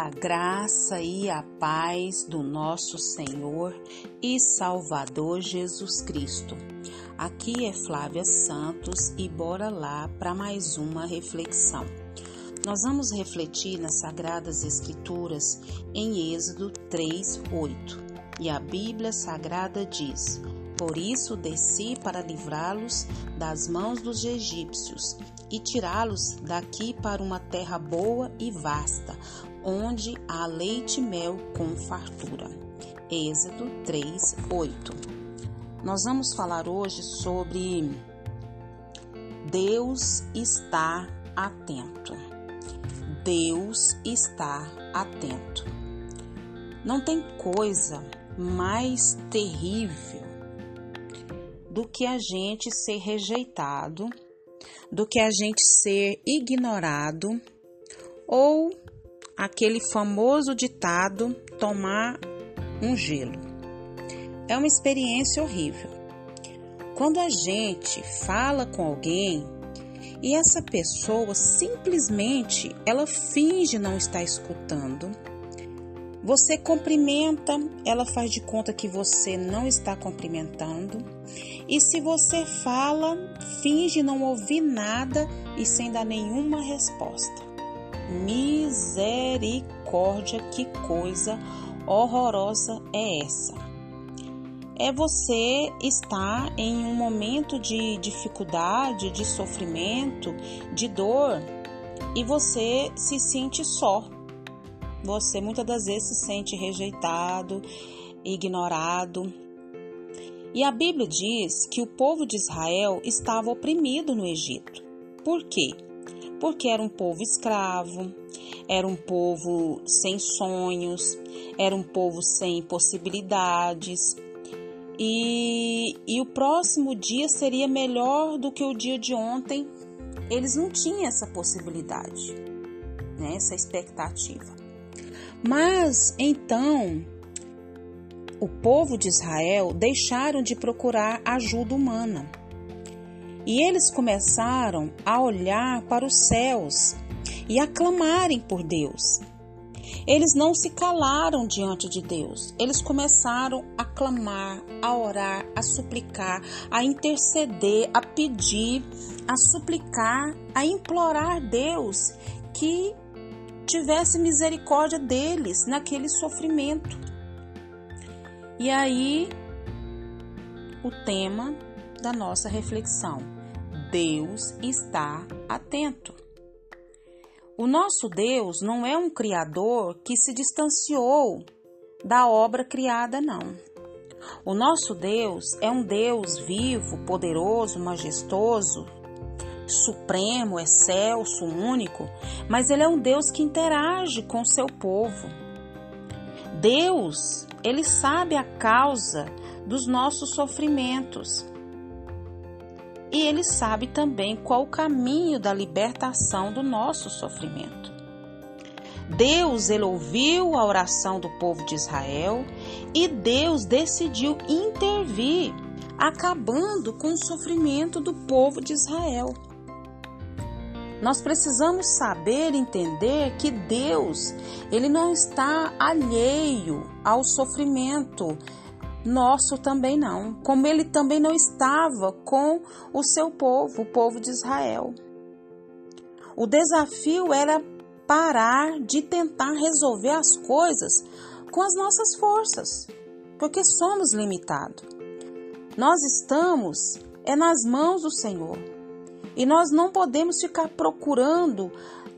A graça e a paz do nosso Senhor e Salvador Jesus Cristo. Aqui é Flávia Santos e bora lá para mais uma reflexão. Nós vamos refletir nas Sagradas Escrituras em Êxodo 3:8. E a Bíblia Sagrada diz: Por isso desci para livrá-los das mãos dos egípcios e tirá-los daqui para uma terra boa e vasta, onde há leite e mel com fartura. Êxodo 3, 8. Nós vamos falar hoje sobre Deus está atento. Deus está atento. Não tem coisa mais terrível do que a gente ser rejeitado do que a gente ser ignorado ou aquele famoso ditado tomar um gelo. É uma experiência horrível. Quando a gente fala com alguém e essa pessoa simplesmente ela finge não estar escutando, você cumprimenta, ela faz de conta que você não está cumprimentando. E se você fala, finge não ouvir nada e sem dar nenhuma resposta. Misericórdia, que coisa horrorosa é essa? É você estar em um momento de dificuldade, de sofrimento, de dor e você se sente só você muitas das vezes se sente rejeitado, ignorado. E a Bíblia diz que o povo de Israel estava oprimido no Egito. Por quê? Porque era um povo escravo, era um povo sem sonhos, era um povo sem possibilidades. E, e o próximo dia seria melhor do que o dia de ontem. Eles não tinham essa possibilidade, né? essa expectativa. Mas então o povo de Israel deixaram de procurar ajuda humana. E eles começaram a olhar para os céus e a clamarem por Deus. Eles não se calaram diante de Deus. Eles começaram a clamar, a orar, a suplicar, a interceder, a pedir, a suplicar, a implorar Deus que tivesse misericórdia deles naquele sofrimento. E aí, o tema da nossa reflexão: Deus está atento. O nosso Deus não é um criador que se distanciou da obra criada, não. O nosso Deus é um Deus vivo, poderoso, majestoso, supremo, excelso, único, mas ele é um Deus que interage com o seu povo. Deus, ele sabe a causa dos nossos sofrimentos. E ele sabe também qual o caminho da libertação do nosso sofrimento. Deus ele ouviu a oração do povo de Israel e Deus decidiu intervir, acabando com o sofrimento do povo de Israel. Nós precisamos saber entender que Deus, ele não está alheio ao sofrimento nosso também não, como ele também não estava com o seu povo, o povo de Israel. O desafio era parar de tentar resolver as coisas com as nossas forças, porque somos limitados. Nós estamos é nas mãos do Senhor. E nós não podemos ficar procurando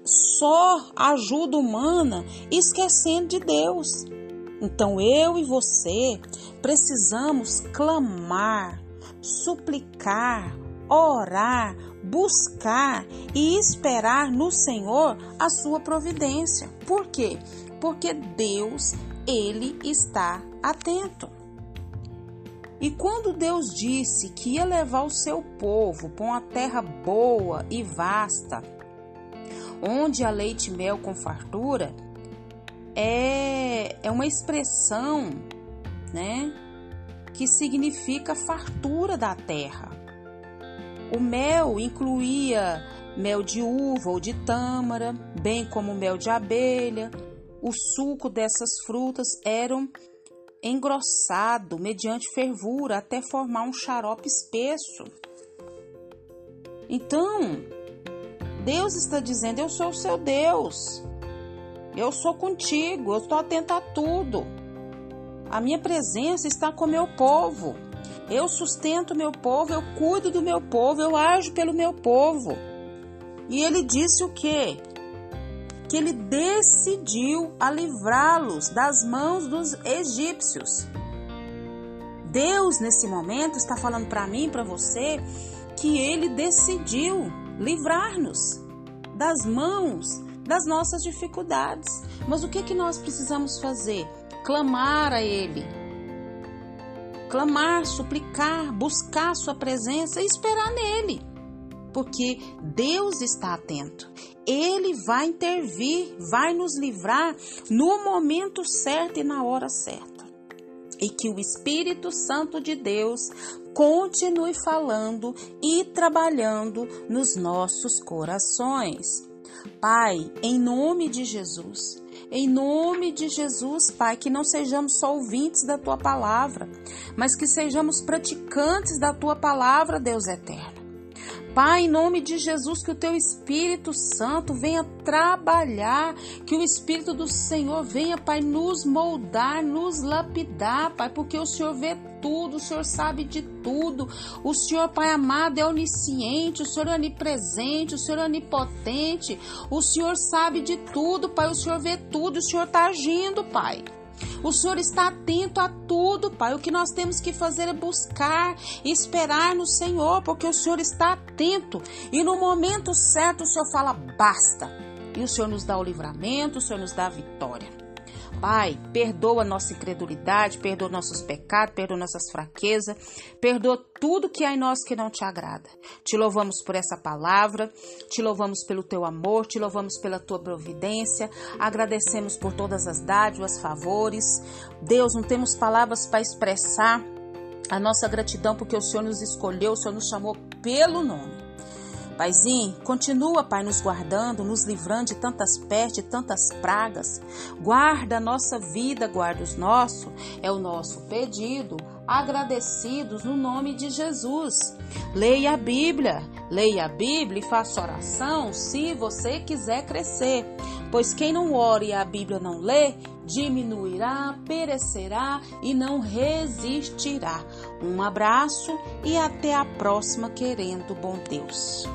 só ajuda humana, esquecendo de Deus. Então eu e você precisamos clamar, suplicar, orar, buscar e esperar no Senhor a sua providência. Por quê? Porque Deus, ele está atento. E quando Deus disse que ia levar o seu povo para uma terra boa e vasta, onde há leite e mel com fartura, é, é uma expressão, né, que significa fartura da terra. O mel incluía mel de uva ou de tâmara, bem como mel de abelha, o suco dessas frutas eram engrossado mediante fervura até formar um xarope espesso. Então, Deus está dizendo: Eu sou o seu Deus, eu sou contigo, eu estou atento a tudo. A minha presença está com meu povo. Eu sustento meu povo, eu cuido do meu povo, eu ajo pelo meu povo. E ele disse o quê? Que ele decidiu a livrá-los das mãos dos egípcios. Deus, nesse momento, está falando para mim para você que ele decidiu livrar-nos das mãos das nossas dificuldades. Mas o que, que nós precisamos fazer? Clamar a Ele. Clamar, suplicar, buscar Sua presença e esperar nele porque Deus está atento. Ele vai intervir, vai nos livrar no momento certo e na hora certa. E que o Espírito Santo de Deus continue falando e trabalhando nos nossos corações. Pai, em nome de Jesus, em nome de Jesus, Pai, que não sejamos só ouvintes da tua palavra, mas que sejamos praticantes da tua palavra, Deus eterno. Pai, em nome de Jesus, que o teu Espírito Santo venha trabalhar, que o Espírito do Senhor venha, Pai, nos moldar, nos lapidar, Pai, porque o Senhor vê tudo, o Senhor sabe de tudo. O Senhor, Pai amado, é onisciente, o Senhor é onipresente, o Senhor é onipotente. O Senhor sabe de tudo, Pai, o Senhor vê tudo, o Senhor está agindo, Pai. O Senhor está atento a tudo, Pai. O que nós temos que fazer é buscar esperar no Senhor, porque o Senhor está atento e no momento certo o Senhor fala basta. E o Senhor nos dá o livramento, o Senhor nos dá a vitória. Pai, perdoa nossa incredulidade, perdoa nossos pecados, perdoa nossas fraquezas, perdoa tudo que há em nós que não te agrada. Te louvamos por essa palavra, te louvamos pelo teu amor, te louvamos pela tua providência, agradecemos por todas as dádivas, favores. Deus, não temos palavras para expressar a nossa gratidão porque o Senhor nos escolheu, o Senhor nos chamou pelo nome. Paizinho, continua, Pai, nos guardando, nos livrando de tantas pestes, tantas pragas. Guarda a nossa vida, guarda os nossos. É o nosso pedido, agradecidos no nome de Jesus. Leia a Bíblia, leia a Bíblia e faça oração se você quiser crescer. Pois quem não ore e a Bíblia não lê, diminuirá, perecerá e não resistirá. Um abraço e até a próxima, querendo bom Deus.